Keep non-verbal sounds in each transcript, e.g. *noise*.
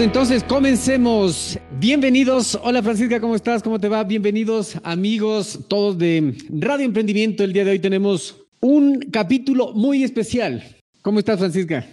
Entonces comencemos. Bienvenidos. Hola Francisca, ¿cómo estás? ¿Cómo te va? Bienvenidos amigos todos de Radio Emprendimiento. El día de hoy tenemos un capítulo muy especial. ¿Cómo estás Francisca?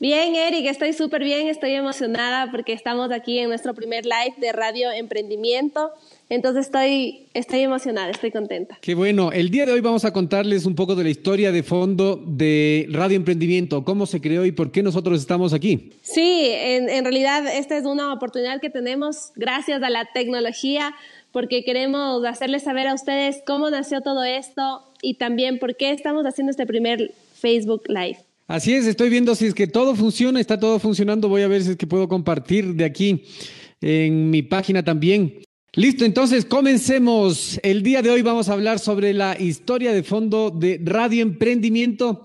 Bien, Eric, estoy súper bien, estoy emocionada porque estamos aquí en nuestro primer live de Radio Emprendimiento. Entonces estoy, estoy emocionada, estoy contenta. Qué bueno. El día de hoy vamos a contarles un poco de la historia de fondo de Radio Emprendimiento, cómo se creó y por qué nosotros estamos aquí. Sí, en, en realidad esta es una oportunidad que tenemos gracias a la tecnología porque queremos hacerles saber a ustedes cómo nació todo esto y también por qué estamos haciendo este primer Facebook Live. Así es, estoy viendo si es que todo funciona, está todo funcionando. Voy a ver si es que puedo compartir de aquí en mi página también. Listo, entonces comencemos. El día de hoy vamos a hablar sobre la historia de fondo de Radio Emprendimiento.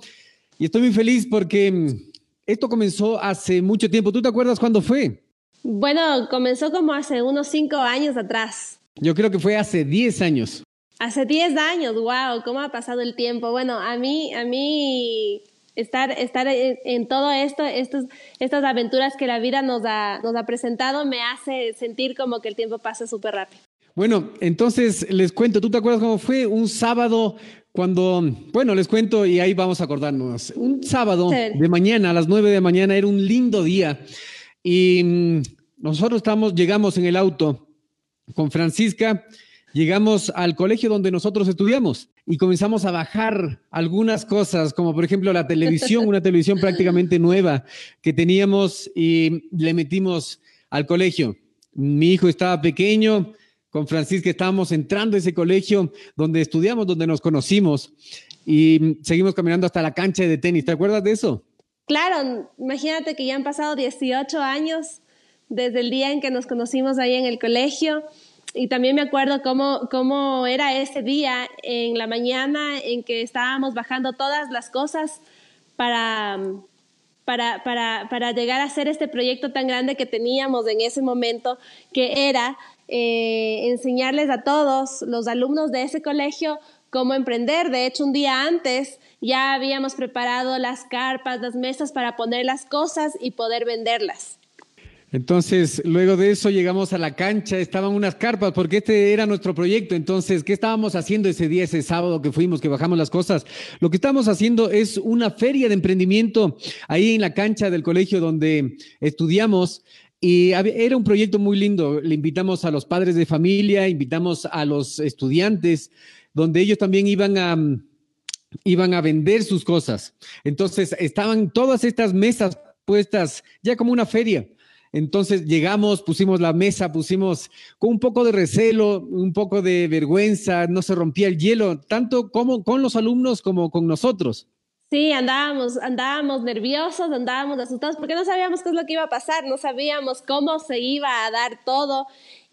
Y estoy muy feliz porque mm, esto comenzó hace mucho tiempo. ¿Tú te acuerdas cuándo fue? Bueno, comenzó como hace unos cinco años atrás. Yo creo que fue hace diez años. Hace diez años, wow, cómo ha pasado el tiempo. Bueno, a mí, a mí estar, estar en, todo esto, estos, estas aventuras que la vida nos ha, nos ha presentado, me hace sentir como que el tiempo pasa súper rápido. Bueno, entonces les cuento, ¿tú te acuerdas cómo fue un sábado cuando, bueno, les cuento y ahí vamos a acordarnos. Un sábado de mañana, a las nueve de mañana, era un lindo día y mm, nosotros estamos, llegamos en el auto con Francisca llegamos al colegio donde nosotros estudiamos y comenzamos a bajar algunas cosas, como por ejemplo la televisión, una televisión prácticamente nueva que teníamos y le metimos al colegio. Mi hijo estaba pequeño, con Francisca estábamos entrando a ese colegio donde estudiamos, donde nos conocimos y seguimos caminando hasta la cancha de tenis. ¿Te acuerdas de eso? Claro, imagínate que ya han pasado 18 años desde el día en que nos conocimos ahí en el colegio y también me acuerdo cómo, cómo era ese día en la mañana en que estábamos bajando todas las cosas para, para, para, para llegar a hacer este proyecto tan grande que teníamos en ese momento, que era eh, enseñarles a todos los alumnos de ese colegio cómo emprender. De hecho, un día antes ya habíamos preparado las carpas, las mesas para poner las cosas y poder venderlas. Entonces, luego de eso llegamos a la cancha, estaban unas carpas, porque este era nuestro proyecto. Entonces, ¿qué estábamos haciendo ese día, ese sábado que fuimos, que bajamos las cosas? Lo que estábamos haciendo es una feria de emprendimiento ahí en la cancha del colegio donde estudiamos. Y era un proyecto muy lindo. Le invitamos a los padres de familia, invitamos a los estudiantes, donde ellos también iban a, iban a vender sus cosas. Entonces, estaban todas estas mesas puestas ya como una feria. Entonces llegamos, pusimos la mesa, pusimos con un poco de recelo, un poco de vergüenza, no se rompía el hielo, tanto como con los alumnos como con nosotros. Sí, andábamos, andábamos nerviosos, andábamos asustados porque no sabíamos qué es lo que iba a pasar, no sabíamos cómo se iba a dar todo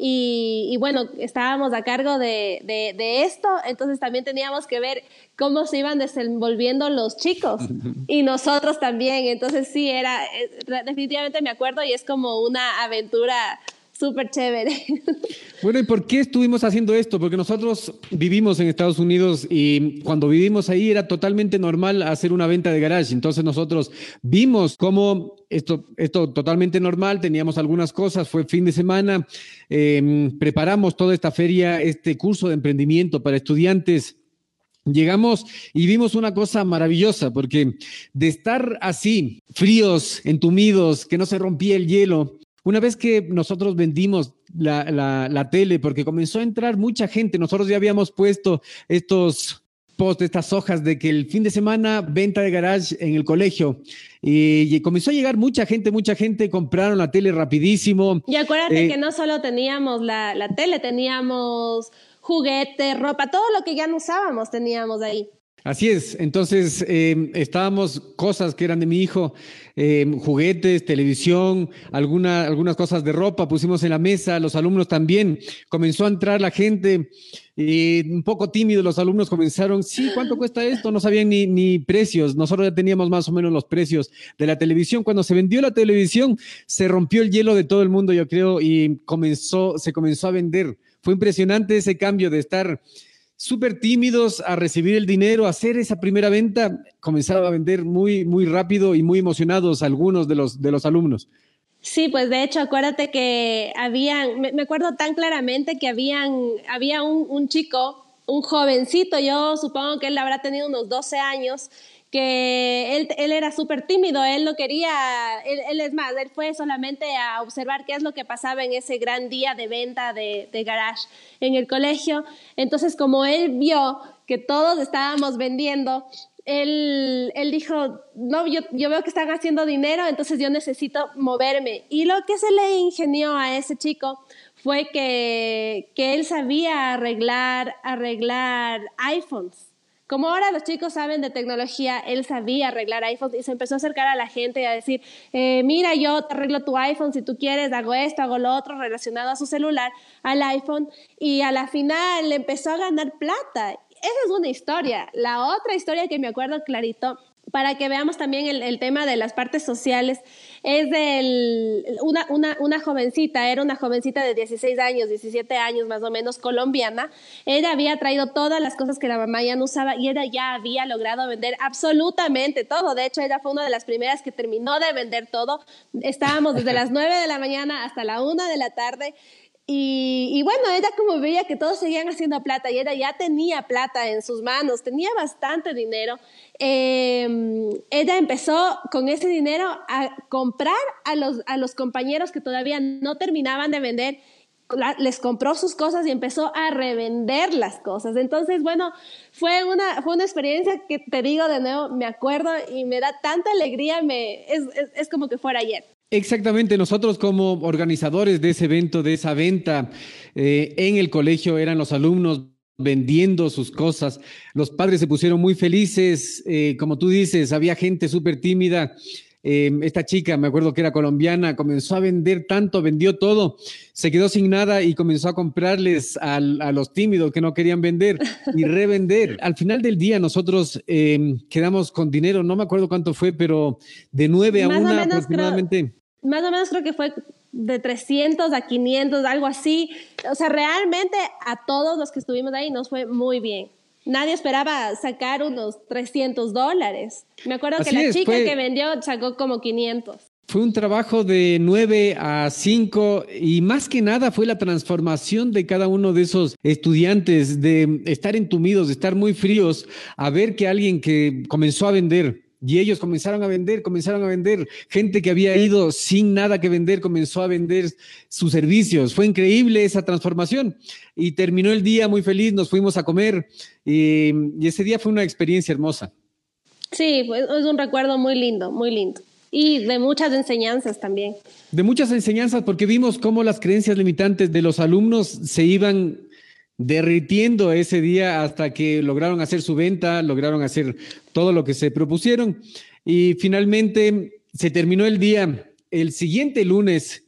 y, bueno, estábamos a cargo de, de, esto, entonces también teníamos que ver cómo se iban desenvolviendo los chicos *laughs* y nosotros también, entonces sí, era, eh, definitivamente me acuerdo y es como una aventura súper chévere. Bueno, ¿y por qué estuvimos haciendo esto? Porque nosotros vivimos en Estados Unidos y cuando vivimos ahí era totalmente normal hacer una venta de garage. Entonces nosotros vimos cómo esto, esto totalmente normal, teníamos algunas cosas, fue fin de semana, em, preparamos toda esta feria, este curso de emprendimiento para estudiantes. Llegamos y vimos una cosa maravillosa, porque de estar así, fríos, entumidos, que no se rompía el hielo, una vez que nosotros vendimos la, tele, porque comenzó a entrar mucha gente, nosotros ya habíamos puesto estos posts, estas hojas de que el fin de semana venta de garage en el colegio y, comenzó a llegar mucha gente, mucha gente, compraron la tele rapidísimo. Y acuérdate eh, que no solo teníamos la, la tele, teníamos juguetes, ropa, todo lo que ya no usábamos teníamos ahí. Así es, entonces eh, estábamos cosas que eran de mi hijo, eh, juguetes, televisión, alguna, algunas cosas de ropa, pusimos en la mesa, los alumnos también, comenzó a entrar la gente, y un poco tímidos los alumnos comenzaron, sí, ¿cuánto cuesta esto? No sabían ni, ni precios, nosotros ya teníamos más o menos los precios de la televisión. Cuando se vendió la televisión, se rompió el hielo de todo el mundo, yo creo, y comenzó, se comenzó a vender. Fue impresionante ese cambio de estar súper tímidos a recibir el dinero, a hacer esa primera venta, comenzaron a vender muy, muy rápido y muy emocionados algunos de los, de los alumnos. Sí, pues de hecho, acuérdate que habían, me, acuerdo tan claramente que habían, había un, un, chico, un jovencito, yo supongo que él habrá tenido unos 12 años, que él, él era súper tímido, él no quería, él, es más, él fue solamente a observar qué es lo que pasaba en ese gran día de venta de, de garage en el colegio. Entonces, como él vio que todos estábamos vendiendo, él, él dijo, no, yo, yo, veo que están haciendo dinero, entonces yo necesito moverme. Y lo que se le ingenió a ese chico fue que, que él sabía arreglar, arreglar iPhones. Como ahora los chicos saben de tecnología, él sabía arreglar iPhones y se empezó a acercar a la gente y a decir, eh, mira, yo te arreglo tu iPhone si tú quieres, hago esto, hago lo otro relacionado a su celular, al iPhone. Y a la final empezó a ganar plata. Esa es una historia. La otra historia que me acuerdo clarito para que veamos también el, tema de las partes sociales, es de una, una, una, jovencita, era una jovencita de 16 años, 17 años más o menos, colombiana. Ella había traído todas las cosas que la mamá ya no usaba y ella ya había logrado vender absolutamente todo. De hecho, ella fue una de las primeras que terminó de vender todo. Estábamos desde *laughs* las 9 de la mañana hasta la 1 de la tarde y, bueno, ella como veía que todos seguían haciendo plata y ella ya tenía plata en sus manos, tenía bastante dinero, em, ella empezó con ese dinero a comprar a los, a los compañeros que todavía no terminaban de vender, les compró sus cosas y empezó a revender las cosas. Entonces, bueno, fue una, fue una experiencia que te digo de nuevo, me acuerdo y me da tanta alegría, me, es, es como que fuera ayer. Exactamente, nosotros como organizadores de ese evento, de esa venta eh, en el colegio, eran los alumnos vendiendo sus cosas. Los padres se pusieron muy felices, eh, como tú dices, había gente súper tímida. Eh, esta chica, me acuerdo que era colombiana, comenzó a vender tanto, vendió todo, se quedó sin nada y comenzó a comprarles a los tímidos que no querían vender y *laughs* revender. Al final del día nosotros quedamos con dinero, no me acuerdo cuánto fue, pero de nueve a una aproximadamente más o menos creo que fue de 300 a 500, algo así. O sea, realmente a todos los que estuvimos ahí nos fue muy bien. Nadie esperaba sacar unos 300 dólares. Me acuerdo que la chica que vendió sacó como 500. Fue un trabajo de 9 a 5 y más que nada fue la transformación de cada uno de esos estudiantes, de estar entumidos, de estar muy fríos, a ver que alguien que comenzó a vender, y ellos comenzaron a vender, comenzaron a vender. Gente que había ido sin nada que vender comenzó a vender sus servicios. Fue increíble esa transformación. Y terminó el día muy feliz, nos fuimos a comer y, ese día fue una experiencia hermosa. Sí, es un recuerdo muy lindo, muy lindo. Y de muchas enseñanzas también. De muchas enseñanzas porque vimos cómo las creencias limitantes de los alumnos se iban derritiendo ese día hasta que lograron hacer su venta, lograron hacer todo lo que se propusieron y finalmente se terminó el día. El siguiente lunes,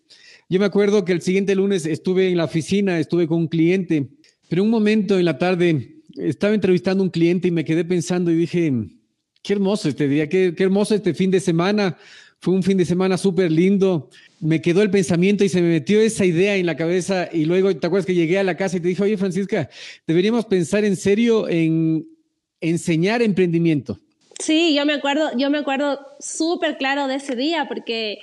yo me acuerdo que el siguiente lunes estuve en la oficina, estuve con un cliente, pero un momento en la tarde estaba entrevistando a un cliente y me quedé pensando y dije, qué hermoso este día, qué, qué hermoso este fin de semana. Fue un fin de semana súper lindo me quedó el pensamiento y se me metió esa idea en la cabeza y luego, ¿te acuerdas que llegué a la casa y te dije, oye Francisca, deberíamos pensar en serio en enseñar emprendimiento? Sí, yo me acuerdo, yo me acuerdo súper claro de ese día porque,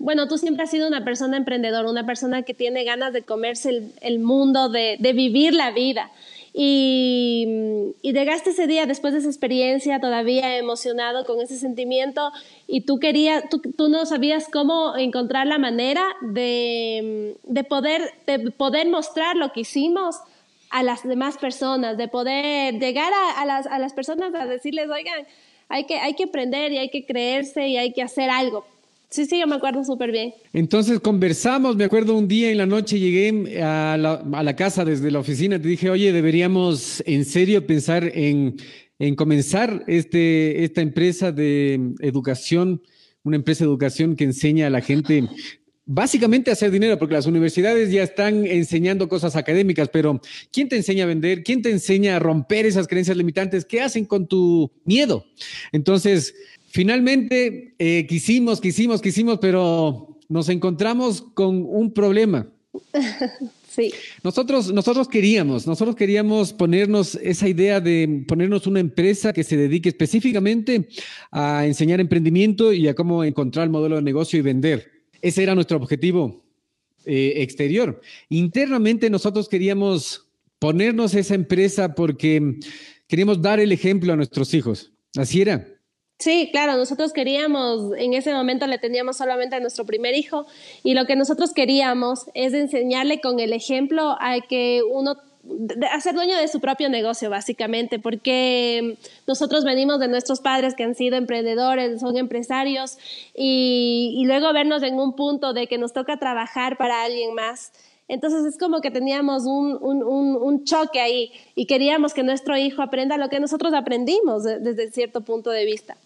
bueno, tú siempre has sido una persona emprendedora, una persona que tiene ganas de comerse el, mundo, de, de vivir la vida. Y, y, llegaste ese día después de esa experiencia todavía emocionado con ese sentimiento y tú querías, tú, tú no sabías cómo encontrar la manera de, de, poder, de poder mostrar lo que hicimos a las demás personas, de poder llegar a, a, las, a las personas a decirles, oigan, hay que, hay que aprender y hay que creerse y hay que hacer algo. Sí, sí, yo me acuerdo súper bien. Entonces conversamos, me acuerdo un día en la noche llegué a la, a la casa desde la oficina, te dije, oye, deberíamos en serio pensar en, en comenzar este, esta empresa de educación, una empresa de educación que enseña a la gente básicamente hacer dinero, porque las universidades ya están enseñando cosas académicas, pero ¿quién te enseña a vender? ¿Quién te enseña a romper esas creencias limitantes? ¿Qué hacen con tu miedo? Entonces, Finalmente, eh, quisimos, quisimos, quisimos, pero nos encontramos con un problema. *laughs* Sí. Nosotros, nosotros queríamos, nosotros queríamos ponernos esa idea de ponernos una empresa que se dedique específicamente a enseñar emprendimiento y a cómo encontrar el modelo de negocio y vender. ese era nuestro objetivo eh, exterior. Internamente nosotros queríamos ponernos esa empresa porque queríamos dar el ejemplo a nuestros hijos. Así era. Sí, claro, nosotros queríamos, en ese momento le teníamos solamente a nuestro primer hijo y lo que nosotros queríamos es enseñarle con el ejemplo a que uno a ser dueño de su propio negocio, básicamente, porque nosotros venimos de nuestros padres que han sido emprendedores, son empresarios, y, y, luego vernos en un punto de que nos toca trabajar para alguien más. Entonces es como que teníamos un, un, un, choque ahí y queríamos que nuestro hijo aprenda lo que nosotros aprendimos desde cierto punto de vista.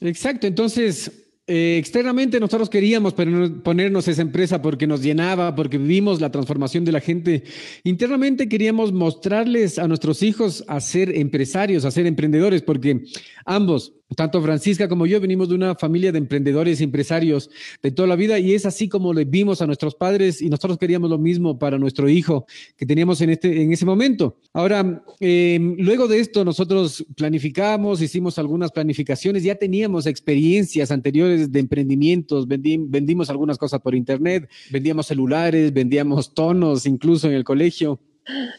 Exacto, entonces eh, externamente nosotros queríamos ponernos esa empresa porque nos llenaba, porque vivimos la transformación de la gente. Internamente queríamos mostrarles a nuestros hijos a ser empresarios, a ser emprendedores, porque ambos tanto Francisca como yo venimos de una familia de emprendedores y empresarios de toda la vida y es así como le vimos a nuestros padres y nosotros queríamos lo mismo para nuestro hijo que teníamos en, este, en ese momento. Ahora, em, luego de esto nosotros planificamos, hicimos algunas planificaciones, ya teníamos experiencias anteriores de emprendimientos, vendimos algunas cosas por internet, vendíamos celulares, vendíamos tonos incluso en el colegio.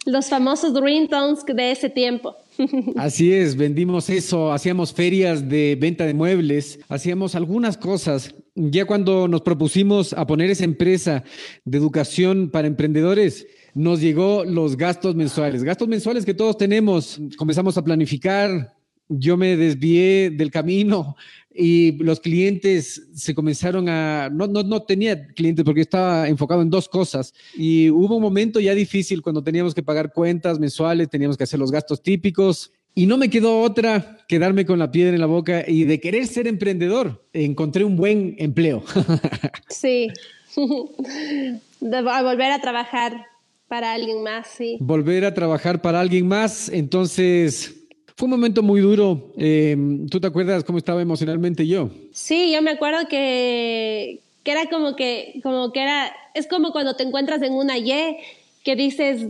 Los famosos ringtones de ese tiempo. *laughs* Así es, vendimos eso, hacíamos ferias de venta de muebles, hacíamos algunas cosas. Ya cuando nos propusimos a poner esa empresa de educación para emprendedores, nos llegó los gastos mensuales, gastos mensuales que todos tenemos. Comenzamos a planificar, yo me desvié del camino y los clientes se comenzaron a, no, no, no tenía clientes porque estaba enfocado en dos cosas y hubo un momento ya difícil cuando teníamos que pagar cuentas mensuales, teníamos que hacer los gastos típicos y no me quedó otra que darme con la piedra en la boca y de querer ser emprendedor. Encontré un buen empleo. *laughs* Sí, *laughs* de volver a trabajar para alguien más, sí. Volver a trabajar para alguien más, entonces fue un momento muy duro. Eh, ¿Tú te acuerdas cómo estaba emocionalmente yo? Sí, yo me acuerdo que, que era como que, como que era, es como cuando te encuentras en una Y que dices,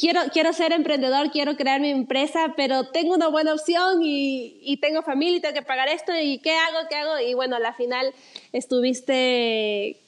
quiero, quiero ser emprendedor, quiero crear mi empresa, pero tengo una buena opción y, y tengo familia y tengo que pagar esto y qué hago, qué hago. Y bueno, a la final estuviste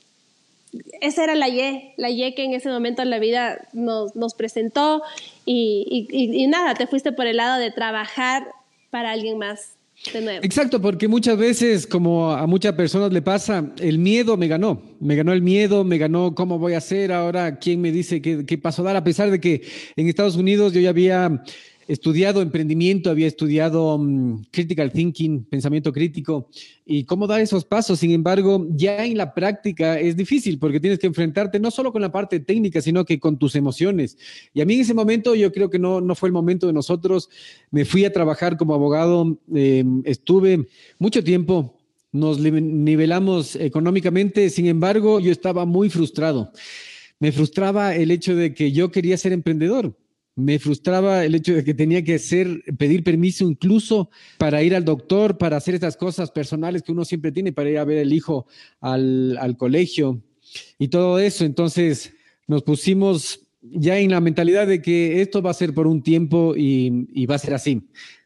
esa era la Y, la Y que en ese momento en la vida nos, nos presentó y, y, nada, te fuiste por el lado de trabajar para alguien más. De nuevo. Exacto, porque muchas veces, como a muchas personas le pasa, el miedo me ganó, me ganó el miedo, me ganó cómo voy a hacer ahora, quién me dice qué, qué paso dar, a pesar de que en Estados Unidos yo ya había estudiado emprendimiento, había estudiado mm, critical thinking, pensamiento crítico y cómo dar esos pasos. Sin embargo, ya en la práctica es difícil porque tienes que enfrentarte no solo con la parte técnica, sino que con tus emociones. Y a mí en ese momento yo creo que no, no fue el momento de nosotros. Me fui a trabajar como abogado, em, estuve mucho tiempo. Nos nivelamos económicamente, sin embargo, yo estaba muy frustrado. Me frustraba el hecho de que yo quería ser emprendedor me frustraba el hecho de que tenía que hacer, pedir permiso incluso para ir al doctor, para hacer estas cosas personales que uno siempre tiene, para ir a ver el hijo al, al colegio y todo eso. Entonces nos pusimos ya en la mentalidad de que esto va a ser por un tiempo y, y va a ser así.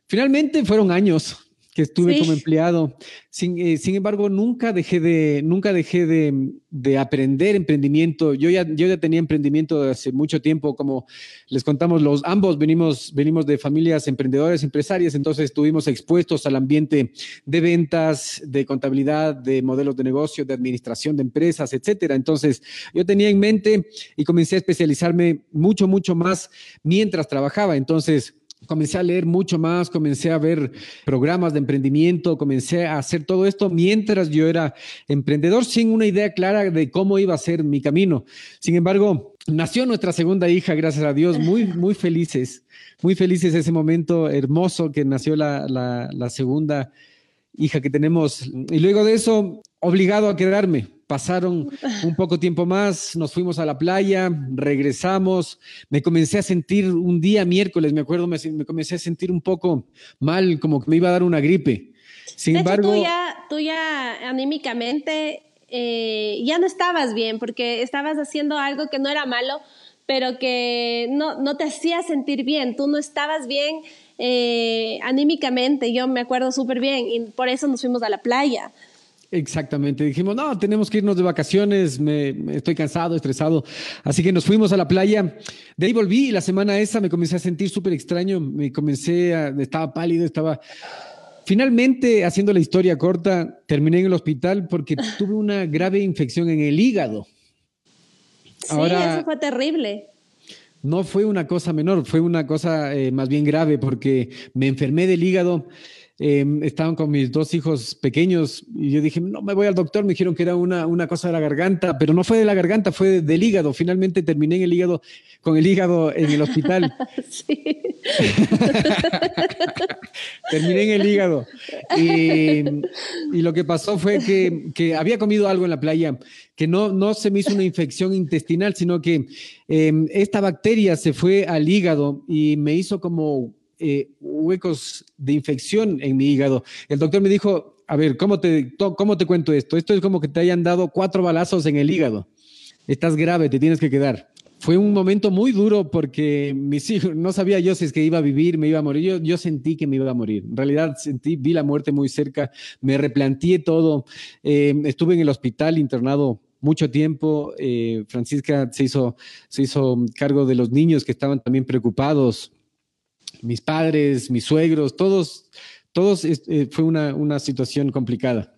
Finalmente fueron años, que estuve como empleado. Sin, eh, sin, embargo, nunca dejé de, nunca dejé de, de, aprender emprendimiento. Yo ya, yo ya tenía emprendimiento hace mucho tiempo, como les contamos, los ambos venimos, venimos de familias emprendedoras, empresarias, entonces estuvimos expuestos al ambiente de ventas, de contabilidad, de modelos de negocio, de administración de empresas, etcétera. Entonces, yo tenía en mente y comencé a especializarme mucho, mucho más mientras trabajaba. Entonces, comencé a leer mucho más, comencé a ver programas de emprendimiento, comencé a hacer todo esto mientras yo era emprendedor sin una idea clara de cómo iba a ser mi camino. Sin embargo, nació nuestra segunda hija, gracias a Dios, muy, *laughs* muy felices, muy felices ese momento hermoso que nació la, la, la segunda hija que tenemos. Y luego de eso, obligado a quedarme Pasaron un poco tiempo más, nos fuimos a la playa, regresamos, me comencé a sentir un día miércoles, me acuerdo, me, comencé a sentir un poco mal, como que me iba a dar una gripe. Sin embargo... tú, ya, tú ya anímicamente eh, ya no estabas bien porque estabas haciendo algo que no era malo, pero que no, no te hacía sentir bien, tú no estabas bien eh, anímicamente, yo me acuerdo súper bien y por eso nos fuimos a la playa. Exactamente, dijimos, no, tenemos que irnos de vacaciones, me, estoy cansado, estresado, así que nos fuimos a la playa, de ahí volví y la semana esa me comencé a sentir súper extraño, me comencé a, estaba pálido, estaba... Finalmente, haciendo la historia corta, terminé en el hospital porque *laughs* tuve una grave infección en el hígado. Sí, eso fue terrible. No fue una cosa menor, fue una cosa eh, más bien grave porque me enfermé del hígado Em, estaban con mis dos hijos pequeños y yo dije, no, me voy al doctor, me dijeron que era una, una cosa de la garganta, pero no fue de la garganta, fue del hígado. Finalmente terminé en el hígado, con el hígado en el hospital. *laughs* *laughs* terminé en el hígado. Y, y lo que pasó fue que, que, había comido algo en la playa, que no, no se me hizo una infección intestinal, sino que em, esta bacteria se fue al hígado y me hizo como eh, huecos de infección en mi hígado. El doctor me dijo, a ver, ¿cómo te, ¿cómo te cuento esto? Esto es como que te hayan dado cuatro balazos en el hígado. Estás grave, te tienes que quedar. Fue un momento muy duro porque mis *laughs* hijos, no sabía yo si es que iba a vivir, me iba a morir. Yo, sentí que me iba a morir. En realidad sentí, vi la muerte muy cerca, me replanteé todo. Eh, estuve en el hospital internado mucho tiempo. Eh, Francisca se hizo, se hizo cargo de los niños que estaban también preocupados mis padres, mis suegros, todos, todos eh, fue una, una, situación complicada.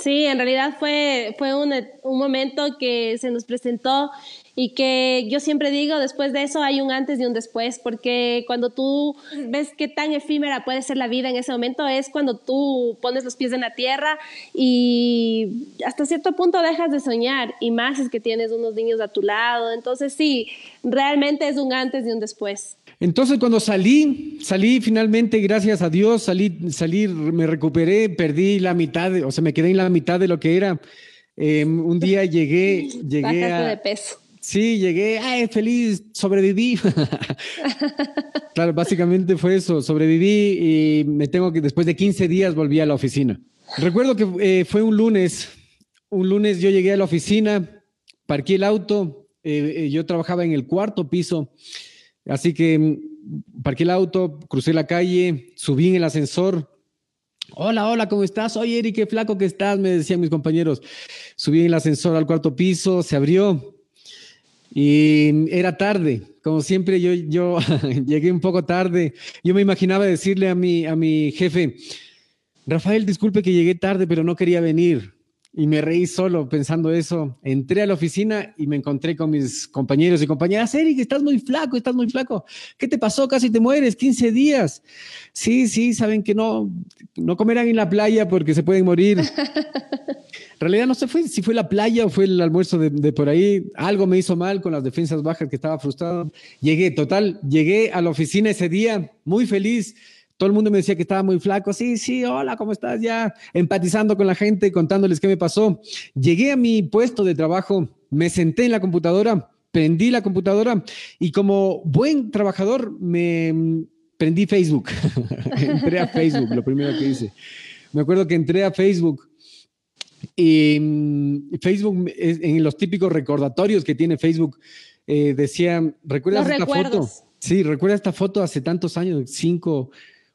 Sí, en realidad fue, fue un, un, momento que se nos presentó y que yo siempre digo, después de eso hay un antes y un después, porque cuando tú ves qué tan efímera puede ser la vida en ese momento es cuando tú pones los pies en la tierra y hasta cierto punto dejas de soñar y más es que tienes unos niños a tu lado. Entonces sí, realmente es un antes y un después. Entonces cuando salí, salí finalmente, gracias a Dios, salí, salí, me recuperé, perdí la mitad, o sea, me quedé en la mitad de lo que era. Em, un día llegué, *laughs* llegué a, de peso. Sí, llegué, ay, feliz, sobreviví. *laughs* claro, básicamente fue eso, sobreviví y me tengo que, después de 15 días volví a la oficina. Recuerdo que eh, fue un lunes, un lunes yo llegué a la oficina, parqué el auto, eh, eh, yo trabajaba en el cuarto piso Así que mm, parqué el auto, crucé la calle, subí en el ascensor. Hola, hola, ¿cómo estás? Oye, Eric, qué flaco que estás, me decían mis compañeros. Subí en el ascensor al cuarto piso, se abrió y era tarde. Como siempre, yo, yo *laughs* llegué un poco tarde. Yo me imaginaba decirle a mi, a mi jefe, Rafael, disculpe que llegué tarde, pero no quería venir. Y me reí solo pensando eso. Entré a la oficina y me encontré con mis compañeros y compañeras. Eric, estás muy flaco, estás muy flaco. ¿Qué te pasó? Casi te mueres, 15 días. Sí, sí, saben que no, no comerán en la playa porque se pueden morir. *laughs* En realidad no sé fue, si fue la playa o fue el almuerzo de, de, por ahí. Algo me hizo mal con las defensas bajas que estaba frustrado. Llegué, total, llegué a la oficina ese día muy feliz todo el mundo me decía que estaba muy flaco. Sí, sí, hola, ¿cómo estás? Ya empatizando con la gente, contándoles qué me pasó. Llegué a mi puesto de trabajo, me senté en la computadora, prendí la computadora y como buen trabajador me prendí Facebook. *laughs* entré a Facebook, lo primero que hice. Me acuerdo que entré a Facebook y mm, Facebook, en los típicos recordatorios que tiene Facebook, eh, decía, ¿recuerdas esta foto? Sí, recuerda esta foto hace tantos años, cinco,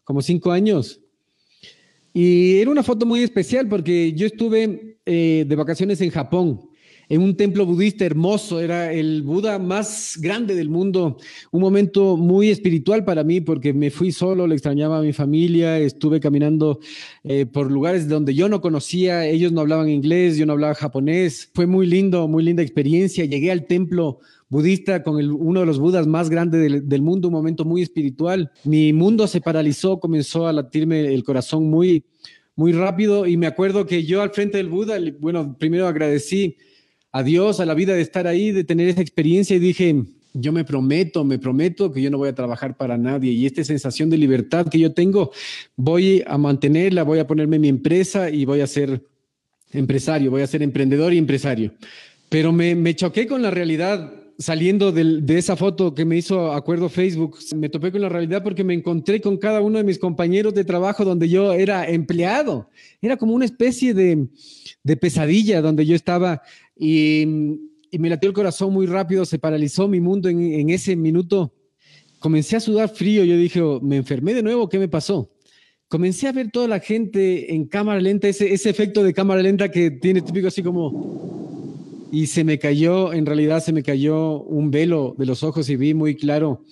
como cinco años. Y era una foto muy especial porque yo estuve eh, de vacaciones en Japón, en un templo budista hermoso, era el Buda más grande del mundo, un momento muy espiritual para mí porque me fui solo, le extrañaba a mi familia, estuve caminando eh, por lugares donde yo no conocía, ellos no hablaban inglés, yo no hablaba japonés, fue muy lindo, muy linda experiencia, llegué al templo budista con uno de los budas más grandes del, mundo, un momento muy espiritual. Mi mundo se paralizó, comenzó a latirme el corazón muy, muy rápido y me acuerdo que yo al frente del Buda, bueno, primero agradecí a Dios, a la vida de estar ahí, de tener esa experiencia y dije, yo me prometo, me prometo que yo no voy a trabajar para nadie y esta sensación de libertad que yo tengo, voy a mantenerla, voy a ponerme mi empresa y voy a ser empresario, voy a ser emprendedor y empresario. Pero me, me choqué con la realidad saliendo de, esa foto que me hizo acuerdo Facebook, me topé con la realidad porque me encontré con cada uno de mis compañeros de trabajo donde yo era empleado. Era como una especie de, pesadilla donde yo estaba y, me latió el corazón muy rápido, se paralizó mi mundo en, ese minuto. Comencé a sudar frío, yo dije, oh, me enfermé de nuevo, ¿qué me pasó? comencé a ver toda la gente en cámara lenta, ese, ese efecto de cámara lenta que tiene típico así como... Y se me cayó, en realidad se me cayó un velo de los ojos y vi muy claro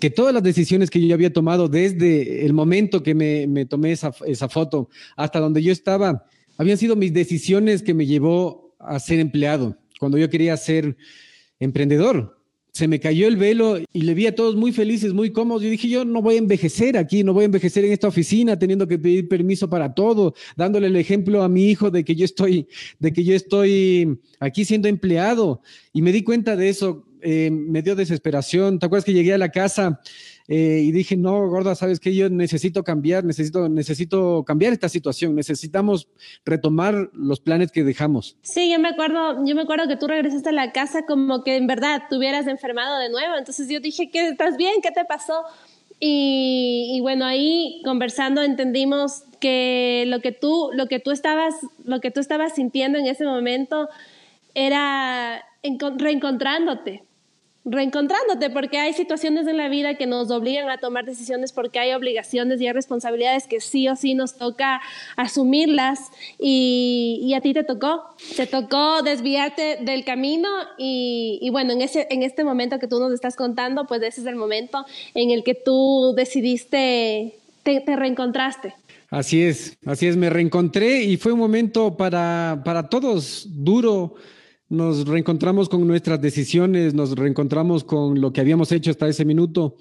que todas las decisiones que yo había tomado desde el momento que me, tomé esa, esa, foto hasta donde yo estaba, habían sido mis decisiones que me llevó a ser empleado, cuando yo quería ser emprendedor. Se me cayó el velo y le vi a todos muy felices, muy cómodos. Yo dije, yo no voy a envejecer aquí, no voy a envejecer en esta oficina teniendo que pedir permiso para todo, dándole el ejemplo a mi hijo de que yo estoy, de que yo estoy aquí siendo empleado. Y me di cuenta de eso eh, me dio desesperación. ¿Te acuerdas que llegué a la casa eh, y dije, no, gorda, sabes que yo necesito cambiar, necesito, necesito cambiar esta situación, necesitamos retomar los planes que dejamos. Sí, yo me acuerdo, yo me acuerdo que tú regresaste a la casa como que en verdad te hubieras enfermado de nuevo. Entonces yo dije, ¿qué estás bien? ¿Qué te pasó? Y, y, bueno, ahí conversando entendimos que lo que tú, lo que tú estabas, lo que tú estabas sintiendo en ese momento era reencontrándote, reencontrándote, porque hay situaciones en la vida que nos obligan a tomar decisiones porque hay obligaciones y hay responsabilidades que sí o sí nos toca asumirlas y, a ti te tocó, te tocó desviarte del camino y, bueno, en, ese, en este momento que tú nos estás contando, pues ese es el momento en el que tú decidiste, te, reencontraste. Así es, así es, me reencontré y fue un momento para, para todos duro, nos reencontramos con nuestras decisiones, nos reencontramos con lo que habíamos hecho hasta ese minuto.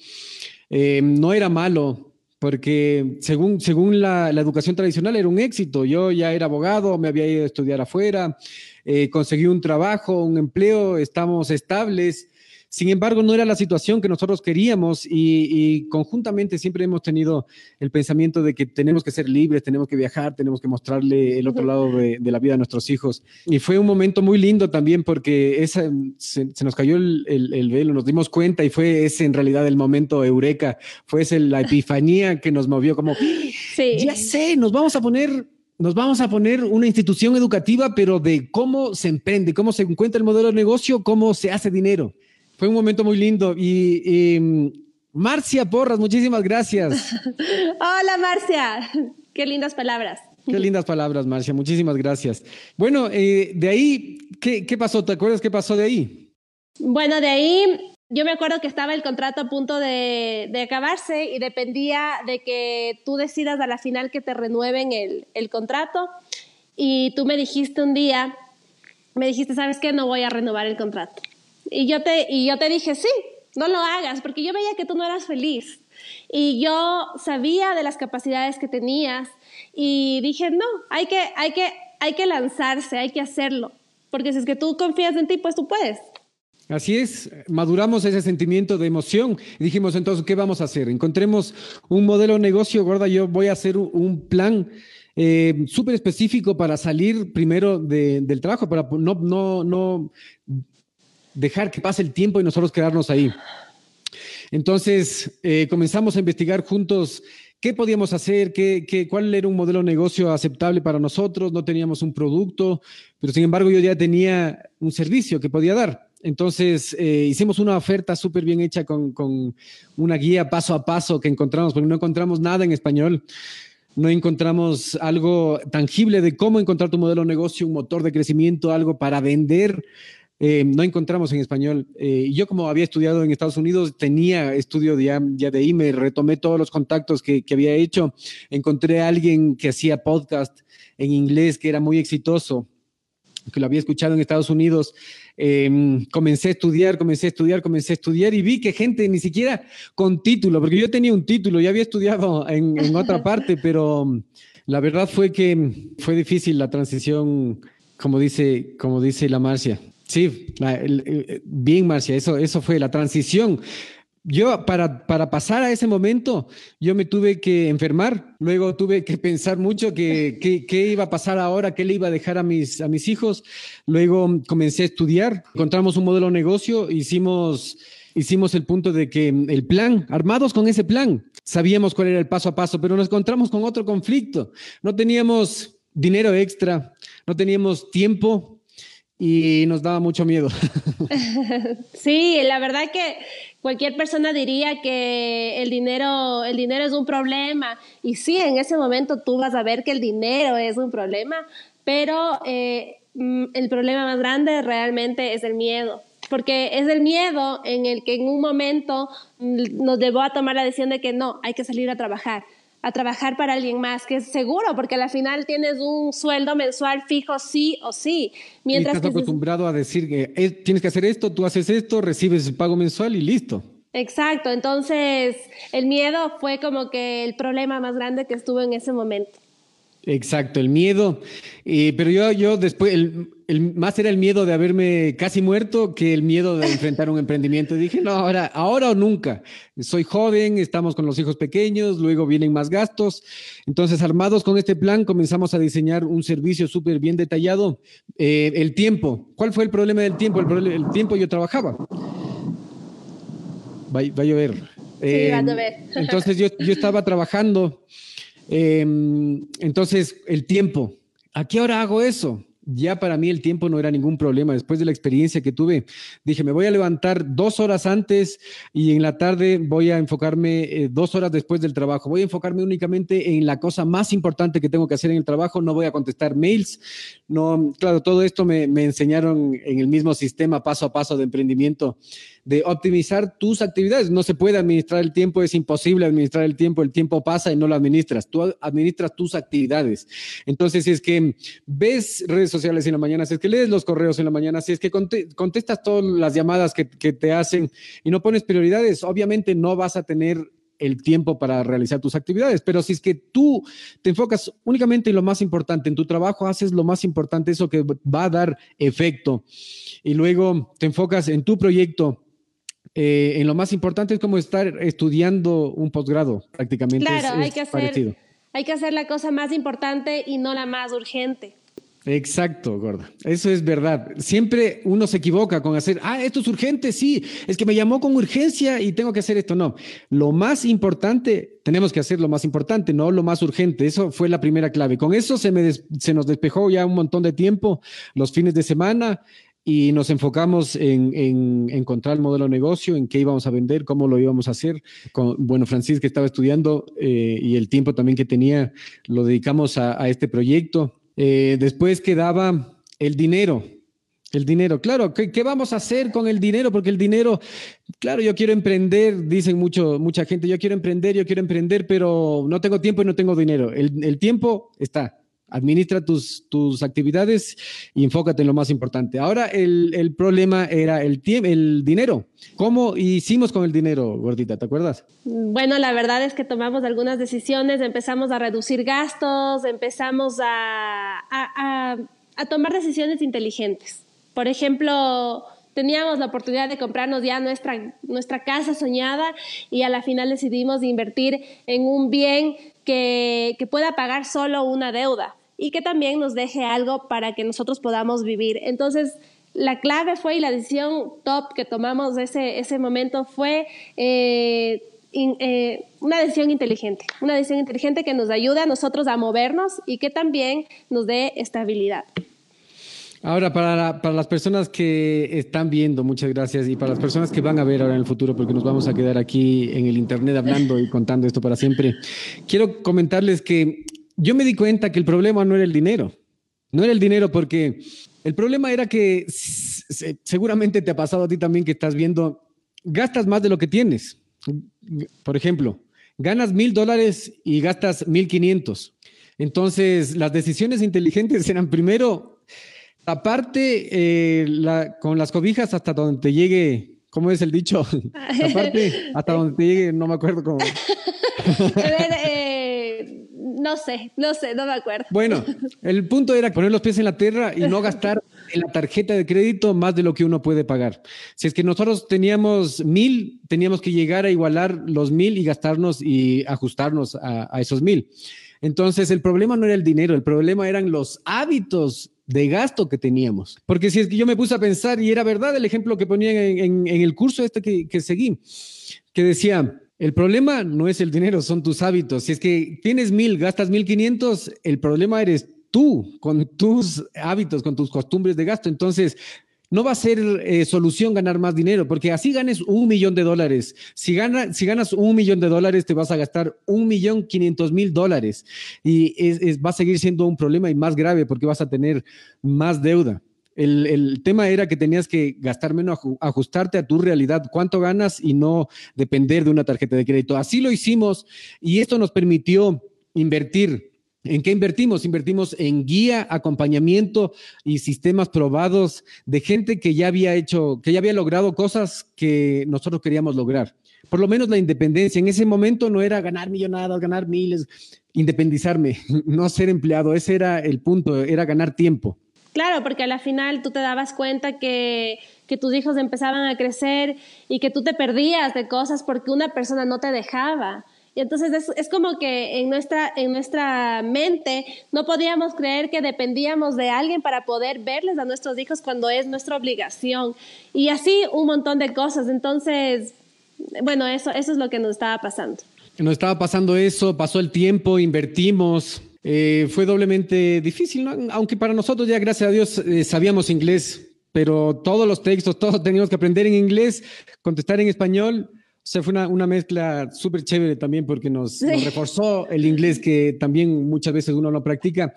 Eh, no era malo, porque según, según la, educación tradicional era un éxito. Yo ya era abogado, me había ido a estudiar afuera, eh, conseguí un trabajo, un empleo, estamos estables. Sin embargo, no era la situación que nosotros queríamos y, conjuntamente siempre hemos tenido el pensamiento de que tenemos que ser libres, tenemos que viajar, tenemos que mostrarle el otro lado de, la vida a nuestros hijos. Y fue un momento muy lindo también porque esa, se, nos cayó el, velo, nos dimos cuenta y fue ese en realidad el momento eureka, fue ese la epifanía que nos movió como, sí. ya sé, nos vamos a poner nos vamos a poner una institución educativa, pero de cómo se emprende, cómo se encuentra el modelo de negocio, cómo se hace dinero. Fue un momento muy lindo. Y, mm, Marcia Porras, muchísimas gracias. *laughs* Hola Marcia, qué lindas palabras. Qué lindas palabras, Marcia, muchísimas gracias. Bueno, eh, de ahí, ¿qué, ¿qué pasó? ¿Te acuerdas qué pasó de ahí? Bueno, de ahí yo me acuerdo que estaba el contrato a punto de, de, acabarse y dependía de que tú decidas a la final que te renueven el, el, contrato. Y tú me dijiste un día, me dijiste, ¿sabes qué? No voy a renovar el contrato. Y yo te, y yo te dije, sí, no lo hagas, porque yo veía que tú no eras feliz. Y yo sabía de las capacidades que tenías y dije, no, hay que, hay que, hay que lanzarse, hay que hacerlo, porque si es que tú confías en ti, pues tú puedes. Así es, maduramos ese sentimiento de emoción y dijimos entonces, ¿qué vamos a hacer? Encontremos un modelo de negocio, gorda, yo voy a hacer un plan eh, súper específico para salir primero del trabajo, para no, no, no dejar que pase el tiempo y nosotros quedarnos ahí. Entonces, eh, comenzamos a investigar juntos qué podíamos hacer, qué, qué, cuál era un modelo de negocio aceptable para nosotros. No teníamos un producto, pero sin embargo yo ya tenía un servicio que podía dar. Entonces, eh, hicimos una oferta súper bien hecha con, con, una guía paso a paso que encontramos, porque no encontramos nada en español. No encontramos algo tangible de cómo encontrar tu modelo de negocio, un motor de crecimiento, algo para vender eh, no encontramos en español. Eh, yo como había estudiado en Estados Unidos, tenía estudio ya, ya de ahí, me retomé todos los contactos que, que, había hecho, encontré a alguien que hacía podcast en inglés que era muy exitoso, que lo había escuchado en Estados Unidos. Eh, comencé a estudiar, comencé a estudiar, comencé a estudiar y vi que gente ni siquiera con título, porque yo tenía un título, ya había estudiado en, en otra *laughs* parte, pero la verdad fue que fue difícil la transición, como dice, como dice la Marcia. Sí, bien, Marcia, eso, eso fue la transición. Yo, para, para pasar a ese momento, yo me tuve que enfermar, luego tuve que pensar mucho qué que, iba a pasar ahora, qué le iba a dejar a mis, a mis hijos, luego comencé a estudiar, encontramos un modelo de negocio, hicimos, hicimos el punto de que el plan, armados con ese plan, sabíamos cuál era el paso a paso, pero nos encontramos con otro conflicto, no teníamos dinero extra, no teníamos tiempo y nos daba mucho miedo. *laughs* sí, la verdad que cualquier persona diría que el dinero, el dinero es un problema. Y sí, en ese momento tú vas a ver que el dinero es un problema, pero eh, mm, el problema más grande realmente es el miedo. Porque es el miedo en el que en un momento mm, nos llevó a tomar la decisión de que no, hay que salir a trabajar a trabajar para alguien más, que es seguro, porque al final tienes un sueldo mensual fijo sí o sí. Mientras y estás acostumbrado a decir que eh, tienes que hacer esto, tú haces esto, recibes el pago mensual y listo. Exacto, entonces el miedo fue como que el problema más grande que estuvo en ese momento. Exacto, el miedo. pero yo, yo después, el, más era el miedo de haberme casi muerto que el miedo de enfrentar un emprendimiento. dije, no, ahora, ahora o nunca. Soy joven, estamos con los hijos pequeños, luego vienen más gastos. Entonces, armados con este plan, comenzamos a diseñar un servicio súper bien detallado. Eh, el tiempo. ¿Cuál fue el problema del tiempo? El, el tiempo yo trabajaba. Va, va a llover. Sí, va a llover. entonces, yo, yo estaba trabajando. Em, entonces, el tiempo. ¿A qué hora hago eso? Ya para mí el tiempo no era ningún problema. Después de la experiencia que tuve, dije, me voy a levantar dos horas antes y en la tarde voy a enfocarme eh, dos horas después del trabajo. Voy a enfocarme únicamente en la cosa más importante que tengo que hacer en el trabajo. No voy a contestar mails. No, claro, todo esto me, me enseñaron en el mismo sistema paso a paso de emprendimiento de optimizar tus actividades. No se puede administrar el tiempo, es imposible administrar el tiempo, el tiempo pasa y no lo administras. Tú administras tus actividades. Entonces, si es que ves redes sociales en la mañana, si es que lees los correos en la mañana, si es que contestas todas las llamadas que, te hacen y no pones prioridades, obviamente no vas a tener el tiempo para realizar tus actividades. Pero si es que tú te enfocas únicamente en lo más importante, en tu trabajo haces lo más importante, eso que va a dar efecto, y luego te enfocas en tu proyecto, eh, en lo más importante es como estar estudiando un posgrado, prácticamente. Claro, hay, que hacer, hay que hacer la cosa más importante y no la más urgente. Exacto, Gorda. Eso es verdad. Siempre uno se equivoca con hacer, ah, esto es urgente, sí, es que me llamó con urgencia y tengo que hacer esto. No, lo más importante, tenemos que hacer lo más importante, no lo más urgente. Eso fue la primera clave. Con eso se, me se nos despejó ya un montón de tiempo, los fines de semana, y nos enfocamos en, encontrar el modelo de negocio, en qué íbamos a vender, cómo lo íbamos a hacer. Con, bueno, Francis, que estaba estudiando eh, y el tiempo también que tenía, lo dedicamos a, este proyecto. Eh, después quedaba el dinero. El dinero, claro, ¿qué, vamos a hacer con el dinero? Porque el dinero, claro, yo quiero emprender, dicen mucho, mucha gente, yo quiero emprender, yo quiero emprender, pero no tengo tiempo y no tengo dinero. el tiempo está, Administra tus, tus actividades y enfócate en lo más importante. Ahora el, problema era el, el dinero. ¿Cómo hicimos con el dinero, gordita? ¿Te acuerdas? Bueno, la verdad es que tomamos algunas decisiones, empezamos a reducir gastos, empezamos a, a tomar decisiones inteligentes. Por ejemplo, teníamos la oportunidad de comprarnos ya nuestra, nuestra casa soñada y a la final decidimos invertir en un bien que, pueda pagar solo una deuda y que también nos deje algo para que nosotros podamos vivir. Entonces, la clave fue y la decisión top que tomamos ese, ese momento fue eh, eh, una decisión inteligente, una decisión inteligente que nos ayude a nosotros a movernos y que también nos dé estabilidad. Ahora, para, para, las personas que están viendo, muchas gracias, y para las personas que van a ver ahora en el futuro, porque nos vamos a quedar aquí en el Internet hablando y contando esto para siempre, quiero comentarles que yo me di cuenta que el problema no era el dinero, no era el dinero porque el problema era que seguramente te ha pasado a ti también que estás viendo, gastas más de lo que tienes. Por ejemplo, ganas mil dólares y gastas mil quinientos. Entonces, las decisiones inteligentes eran primero Aparte, eh, con las cobijas hasta donde te llegue, ¿cómo es el dicho? *laughs* Aparte, hasta donde te llegue, no me acuerdo cómo. *laughs* Eh, no sé, no sé, no me acuerdo. Bueno, el punto era poner los pies en la tierra y no *laughs* gastar en la tarjeta de crédito más de lo que uno puede pagar. Si es que nosotros teníamos mil, teníamos que llegar a igualar los mil y gastarnos y ajustarnos a, a esos mil. Entonces, el problema no era el dinero, el problema eran los hábitos de gasto que teníamos. Porque si es que yo me puse a pensar, y era verdad el ejemplo que ponían en, el curso este que, que seguí, que decía, el problema no es el dinero, son tus hábitos. Si es que tienes mil, gastas mil quinientos, el problema eres tú, con tus hábitos, con tus costumbres de gasto. Entonces, no va a ser eh, solución ganar más dinero, porque así ganes un millón de dólares. Si, gana, si ganas un millón de dólares, te vas a gastar un millón quinientos mil dólares y va a seguir siendo un problema y más grave porque vas a tener más deuda. El, tema era que tenías que gastar menos, ajustarte a tu realidad, cuánto ganas y no depender de una tarjeta de crédito. Así lo hicimos y esto nos permitió invertir ¿En qué invertimos? Invertimos en guía, acompañamiento y sistemas probados de gente que ya había hecho, que ya había logrado cosas que nosotros queríamos lograr. Por lo menos la independencia. En ese momento no era ganar millonadas, ganar miles, independizarme, *laughs* no ser empleado. Ese era el punto, era ganar tiempo. Claro, porque a la final tú te dabas cuenta que, que tus hijos empezaban a crecer y que tú te perdías de cosas porque una persona no te dejaba. Y entonces es, como que en nuestra, en nuestra mente no podíamos creer que dependíamos de alguien para poder verles a nuestros hijos cuando es nuestra obligación. Y así un montón de cosas. Entonces, bueno, eso, eso es lo que nos estaba pasando. Nos estaba pasando eso, pasó el tiempo, invertimos. Eh, fue doblemente difícil, aunque para nosotros ya, gracias a Dios, eh, sabíamos inglés, pero todos los textos, todos teníamos que aprender en inglés, contestar en español o sea, fue una, una mezcla súper chévere también porque nos, reforzó el inglés que también muchas veces uno lo practica.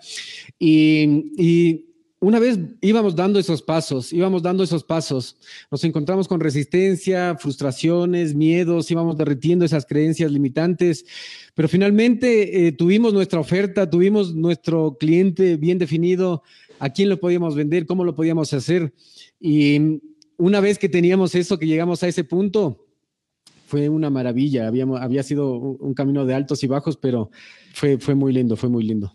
Y, y, una vez íbamos dando esos pasos, íbamos dando esos pasos, nos encontramos con resistencia, frustraciones, miedos, íbamos derritiendo esas creencias limitantes, pero finalmente eh, tuvimos nuestra oferta, tuvimos nuestro cliente bien definido, a quién lo podíamos vender, cómo lo podíamos hacer. Y una vez que teníamos eso, que llegamos a ese punto, fue una maravilla. Habíamos, había sido un, camino de altos y bajos, pero fue, fue muy lindo, fue muy lindo.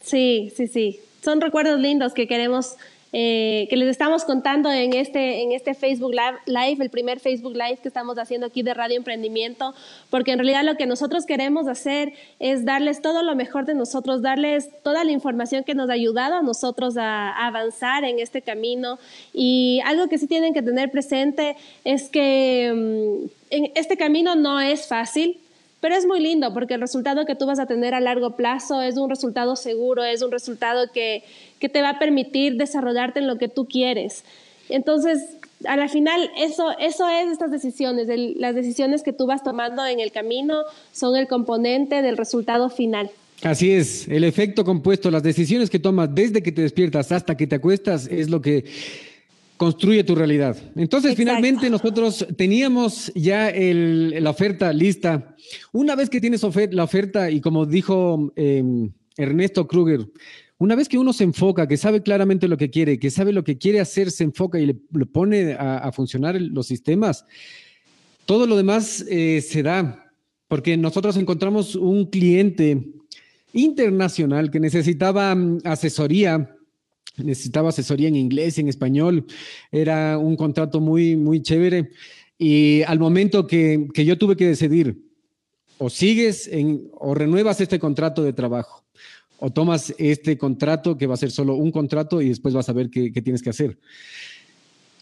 Sí, sí, sí. Son recuerdos lindos que queremos eh, que les estamos contando en este, en este Facebook Live, el primer Facebook Live que estamos haciendo aquí de Radio Emprendimiento, porque en realidad lo que nosotros queremos hacer es darles todo lo mejor de nosotros, darles toda la información que nos ha ayudado a nosotros a, a avanzar en este camino. Y algo que sí tienen que tener presente es que mm, en este camino no es fácil. Pero es muy lindo porque el resultado que tú vas a tener a largo plazo es un resultado seguro, es un resultado que, que te va a permitir desarrollarte en lo que tú quieres. Entonces, a la final, eso, eso es estas decisiones. las decisiones que tú vas tomando en el camino son el componente del resultado final. Así es, el efecto compuesto, las decisiones que tomas desde que te despiertas hasta que te acuestas es lo que construye tu realidad. Entonces, finalmente nosotros teníamos ya la oferta lista. Una vez que tienes la oferta y como dijo em, Ernesto Kruger, una vez que uno se enfoca, que sabe claramente lo que quiere, que sabe lo que quiere hacer, se enfoca y le, pone a, funcionar los sistemas, todo lo demás eh, se da, porque nosotros encontramos un cliente internacional que necesitaba mm, asesoría necesitaba asesoría en inglés, en español, era un contrato muy, muy chévere. Y al momento que, que yo tuve que decidir, o sigues en, o renuevas este contrato de trabajo, o tomas este contrato que va a ser solo un contrato y después vas a ver qué, qué tienes que hacer.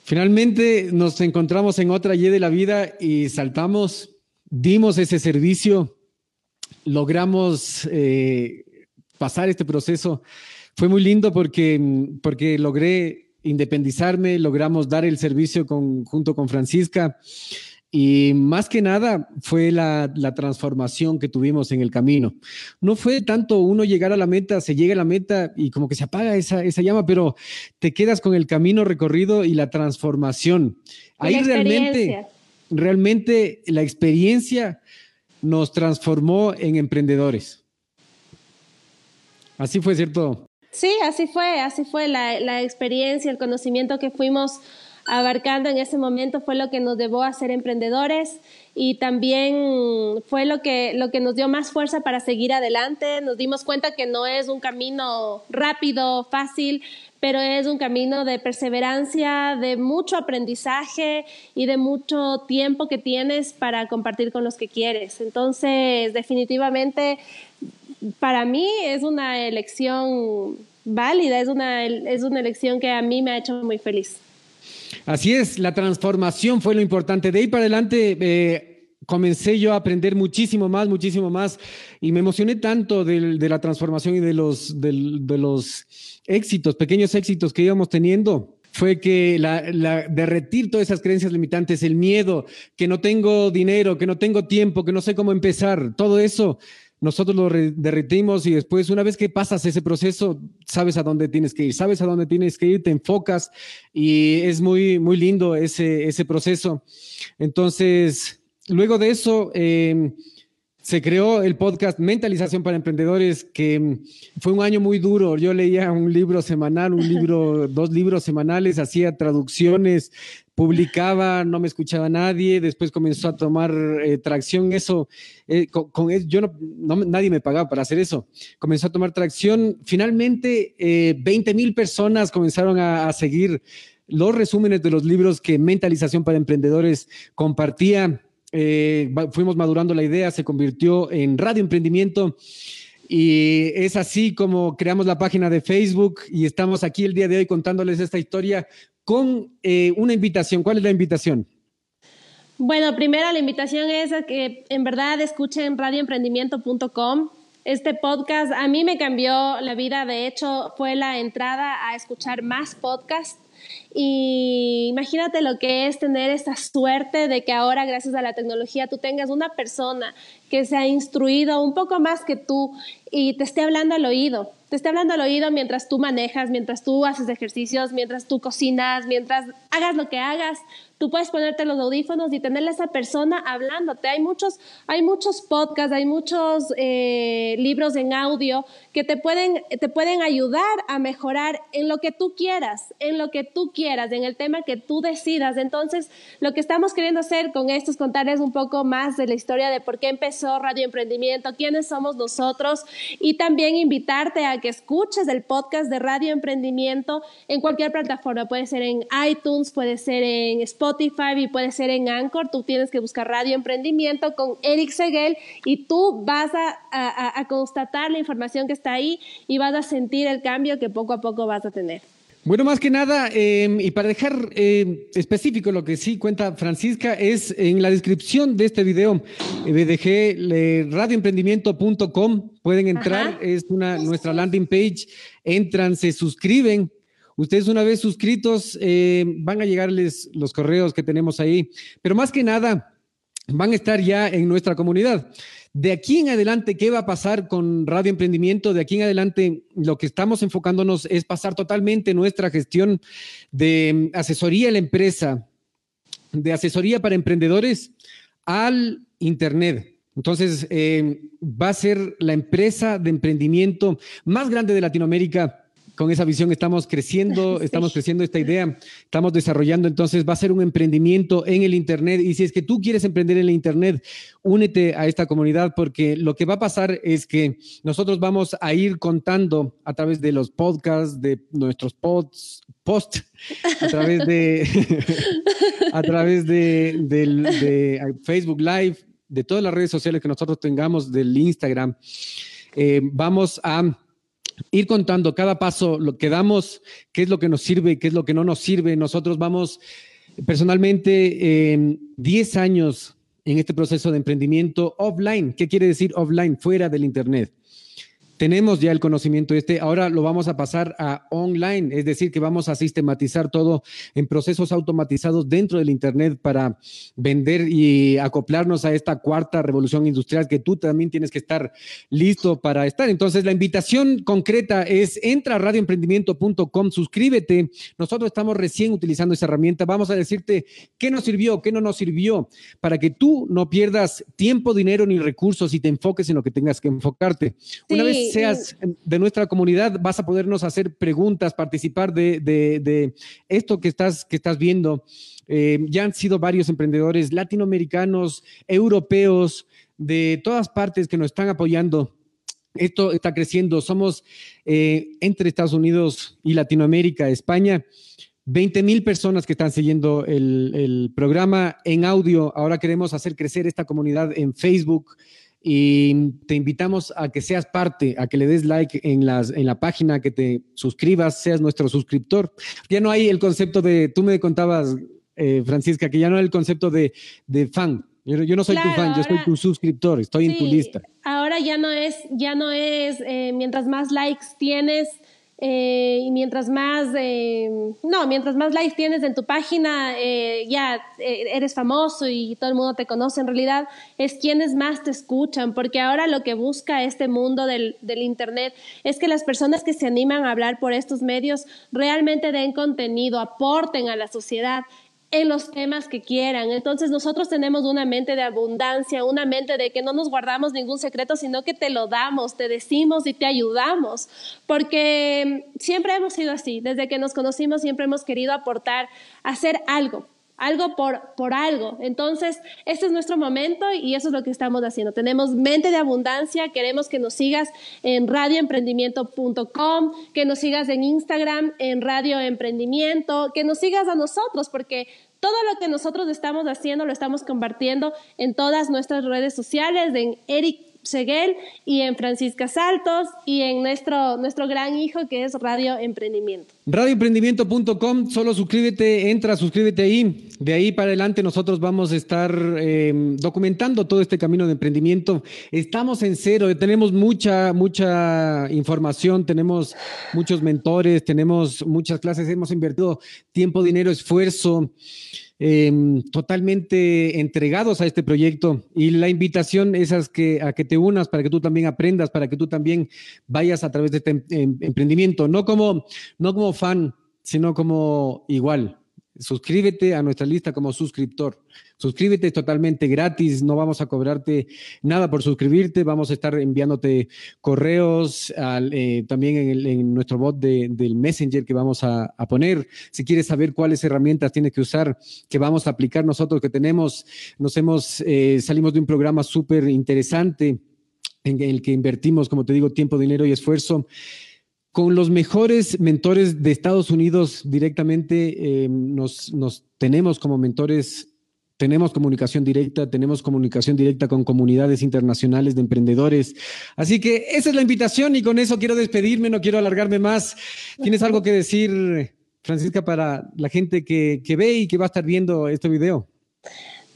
Finalmente nos encontramos en otra Y de la vida y saltamos, dimos ese servicio, logramos eh, pasar este proceso fue muy lindo porque, porque logré independizarme, logramos dar el servicio con, junto con Francisca y más que nada fue la, la, transformación que tuvimos en el camino. No fue tanto uno llegar a la meta, se llega a la meta y como que se apaga esa, esa llama, pero te quedas con el camino recorrido y la transformación. Ahí realmente, realmente la experiencia nos transformó en emprendedores. Así fue, ¿cierto? Sí, así fue, así fue la, la, experiencia, el conocimiento que fuimos abarcando en ese momento fue lo que nos llevó a ser emprendedores y también fue lo que, lo que nos dio más fuerza para seguir adelante. Nos dimos cuenta que no es un camino rápido, fácil, pero es un camino de perseverancia, de mucho aprendizaje y de mucho tiempo que tienes para compartir con los que quieres. Entonces, definitivamente para mí es una elección válida, es una, es una elección que a mí me ha hecho muy feliz. Así es, la transformación fue lo importante. De ahí para adelante, eh, comencé yo a aprender muchísimo más, muchísimo más, y me emocioné tanto de, de la transformación y de los, de, de los éxitos, pequeños éxitos que íbamos teniendo, fue que la, la, derretir todas esas creencias limitantes, el miedo, que no tengo dinero, que no tengo tiempo, que no sé cómo empezar, todo eso, nosotros lo derretimos y después, una vez que pasas ese proceso, sabes a dónde tienes que ir, sabes a dónde tienes que ir, te enfocas y es muy, muy lindo ese, ese proceso. Entonces, luego de eso, eh, se creó el podcast Mentalización para Emprendedores, que mm, fue un año muy duro. Yo leía un libro semanal, un libro, *laughs* dos libros semanales, hacía traducciones, publicaba, no me escuchaba nadie, después comenzó a tomar eh, tracción. Eso, eh, con, con, yo no, no, nadie me pagaba para hacer eso, comenzó a tomar tracción, finalmente eh, 20 mil personas comenzaron a, a seguir los resúmenes de los libros que Mentalización para Emprendedores compartía eh, fuimos madurando la idea, se convirtió en Radio Emprendimiento y es así como creamos la página de Facebook y estamos aquí el día de hoy contándoles esta historia con eh, una invitación. ¿Cuál es la invitación? Bueno, primero la invitación es a que en verdad escuchen radioemprendimiento.com. Este podcast a mí me cambió la vida, de hecho fue la entrada a escuchar más podcasts y imagínate lo que es tener esta suerte de que ahora, gracias a la tecnología, tú tengas una persona que se ha instruido un poco más que tú y te esté hablando al oído. Te esté hablando al oído mientras tú manejas, mientras tú haces ejercicios, mientras tú cocinas, mientras hagas lo que hagas tú puedes ponerte los audífonos y tenerle a esa persona hablándote. Hay muchos, hay muchos podcasts, hay muchos eh, libros en audio que te pueden, te pueden ayudar a mejorar en lo que tú quieras, en lo que tú quieras, en el tema que tú decidas. Entonces, lo que estamos queriendo hacer con esto es contarles un poco más de la historia de por qué empezó Radio Emprendimiento, quiénes somos nosotros y también invitarte a que escuches el podcast de Radio Emprendimiento en cualquier plataforma. Puede ser en iTunes, puede ser en Spotify Spotify y puede ser en Anchor. Tú tienes que buscar Radio Emprendimiento con Eric Seguel y tú vas a, a, a constatar la información que está ahí y vas a sentir el cambio que poco a poco vas a tener. Bueno, más que nada, eh, y para dejar eh, específico lo que sí cuenta Francisca, es en la descripción de este video, eh, dejé radioemprendimiento.com, pueden entrar, Ajá. es una, nuestra landing page, entran, se suscriben, Ustedes una vez suscritos eh, van a llegarles los correos que tenemos ahí, pero más que nada van a estar ya en nuestra comunidad. De aquí en adelante, ¿qué va a pasar con Radio Emprendimiento? De aquí en adelante, lo que estamos enfocándonos es pasar totalmente nuestra gestión de asesoría a la empresa, de asesoría para emprendedores al Internet. Entonces, eh, va a ser la empresa de emprendimiento más grande de Latinoamérica con esa visión estamos creciendo, *laughs* sí. estamos creciendo esta idea, estamos desarrollando, entonces va a ser un emprendimiento en el Internet y si es que tú quieres emprender en el Internet, únete a esta comunidad porque lo que va a pasar es que nosotros vamos a ir contando a través de los podcasts, de nuestros pods, post, a través de, *laughs* a través de, de, de Facebook Live, de todas las redes sociales que nosotros tengamos, del Instagram, eh, vamos a ir contando cada paso, lo que damos, qué es lo que nos sirve, qué es lo que no nos sirve. Nosotros vamos personalmente en 10 años en este proceso de emprendimiento offline. ¿Qué quiere decir offline? Fuera del Internet tenemos ya el conocimiento este, ahora lo vamos a pasar a online, es decir, que vamos a sistematizar todo en procesos automatizados dentro del Internet para vender y acoplarnos a esta cuarta revolución industrial que tú también tienes que estar listo para estar. Entonces, la invitación concreta es entra a radioemprendimiento.com, suscríbete. Nosotros estamos recién utilizando esa herramienta. Vamos a decirte qué nos sirvió, qué no nos sirvió, para que tú no pierdas tiempo, dinero ni recursos y te enfoques en lo que tengas que enfocarte. Sí. Una vez seas de nuestra comunidad, vas a podernos hacer preguntas, participar de, esto que estás, que estás viendo. Eh, ya han sido varios emprendedores latinoamericanos, europeos, de todas partes que nos están apoyando. Esto está creciendo. Somos eh, entre Estados Unidos y Latinoamérica, España. 20 mil personas que están siguiendo el, programa en audio. Ahora queremos hacer crecer esta comunidad en Facebook, y te invitamos a que seas parte, a que le des like en, las, en la página, que te suscribas, seas nuestro suscriptor. Ya no hay el concepto de, tú me contabas, eh, Francisca, que ya no hay el concepto de, de fan. Yo, no soy tu fan, yo soy tu suscriptor, estoy en tu lista. Ahora ya no es, ya no es, eh, mientras más likes tienes, eh, y mientras más, eh, no, mientras más likes tienes en tu página, eh, ya eres famoso y todo el mundo te conoce. En realidad es quienes más te escuchan, porque ahora lo que busca este mundo del, del Internet es que las personas que se animan a hablar por estos medios realmente den contenido, aporten a la sociedad en los temas que quieran. Entonces nosotros tenemos una mente de abundancia, una mente de que no nos guardamos ningún secreto, sino que te lo damos, te decimos y te ayudamos, porque siempre hemos sido así, desde que nos conocimos siempre hemos querido aportar, hacer algo, algo por, por algo. Entonces, este es nuestro momento y eso es lo que estamos haciendo. Tenemos mente de abundancia, queremos que nos sigas en radioemprendimiento.com, que nos sigas en Instagram, en Radio Emprendimiento, que nos sigas a nosotros, porque todo lo que nosotros estamos haciendo lo estamos compartiendo en todas nuestras redes sociales, en Eric Seguel y en Francisca Saltos y en nuestro, nuestro gran hijo que es Radio Emprendimiento. Radioemprendimiento.com, solo suscríbete, entra, suscríbete ahí. De ahí para adelante nosotros vamos a estar em, documentando todo este camino de emprendimiento. Estamos en cero, tenemos mucha, mucha información, tenemos muchos mentores, tenemos muchas clases, hemos invertido tiempo, dinero, esfuerzo. Em, totalmente entregados a este proyecto. Y la invitación es a que, a que te unas para que tú también aprendas, para que tú también vayas a través de este em, em, emprendimiento, no como, no como fan, sino como igual, suscríbete a nuestra lista como suscriptor. Suscríbete totalmente gratis, no vamos a cobrarte nada por suscribirte, vamos a estar enviándote correos eh, también en, nuestro bot del Messenger que vamos a, poner. Si quieres saber cuáles herramientas tienes que usar, que vamos a aplicar nosotros que tenemos, nos hemos, eh, salimos de un programa súper interesante en el que invertimos, como te digo, tiempo, dinero y esfuerzo con los mejores mentores de Estados Unidos directamente eh, nos, tenemos como mentores, tenemos comunicación directa, tenemos comunicación directa con comunidades internacionales de emprendedores. Así que esa es la invitación y con eso quiero despedirme, no quiero alargarme más. ¿Tienes algo que decir, Francisca, para la gente que, que ve y que va a estar viendo este video?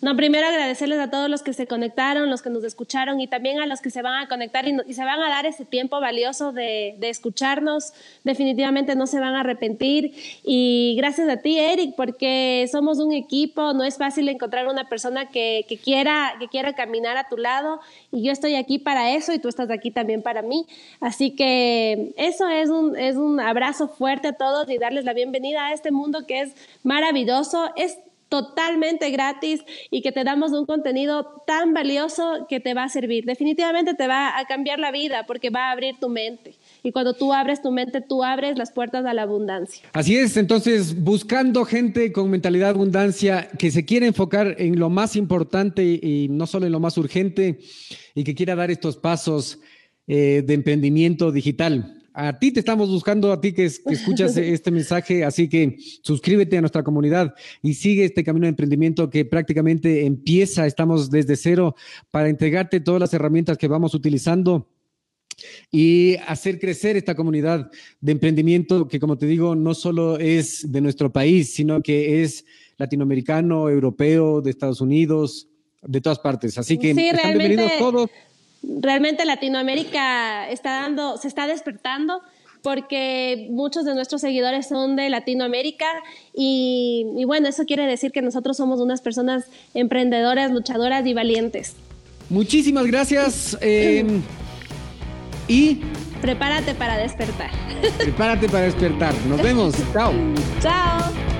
No, primero agradecerles a todos los que se conectaron, los que nos escucharon y también a los que se van a conectar y, se van a dar ese tiempo valioso de, escucharnos. Definitivamente no se van a arrepentir. Y gracias a ti, Eric, porque somos un equipo. No es fácil encontrar una persona que, quiera, que quiera caminar a tu lado. Y yo estoy aquí para eso y tú estás aquí también para mí. Así que eso es un, es un abrazo fuerte a todos y darles la bienvenida a este mundo que es maravilloso. Es totalmente gratis y que te damos un contenido tan valioso que te va a servir. Definitivamente te va a cambiar la vida porque va a abrir tu mente. Y cuando tú abres tu mente, tú abres las puertas a la abundancia. Así es, entonces buscando gente con mentalidad abundancia que se quiere enfocar en lo más importante y no solo en lo más urgente y que quiera dar estos pasos eh, de emprendimiento digital. A ti te estamos buscando, a ti que, escuchas *laughs* este mensaje, así que suscríbete a nuestra comunidad y sigue este camino de emprendimiento que prácticamente empieza, estamos desde cero para entregarte todas las herramientas que vamos utilizando y hacer crecer esta comunidad de emprendimiento que, como te digo, no solo es de nuestro país, sino que es latinoamericano, europeo, de Estados Unidos, de todas partes. Así que están bienvenidos todos realmente Latinoamérica está dando, se está despertando porque muchos de nuestros seguidores son de Latinoamérica y, bueno, eso quiere decir que nosotros somos unas personas emprendedoras, luchadoras y valientes. Muchísimas gracias em, y... Prepárate para despertar. *laughs* Prepárate para despertar. Nos vemos. Chao. Chao.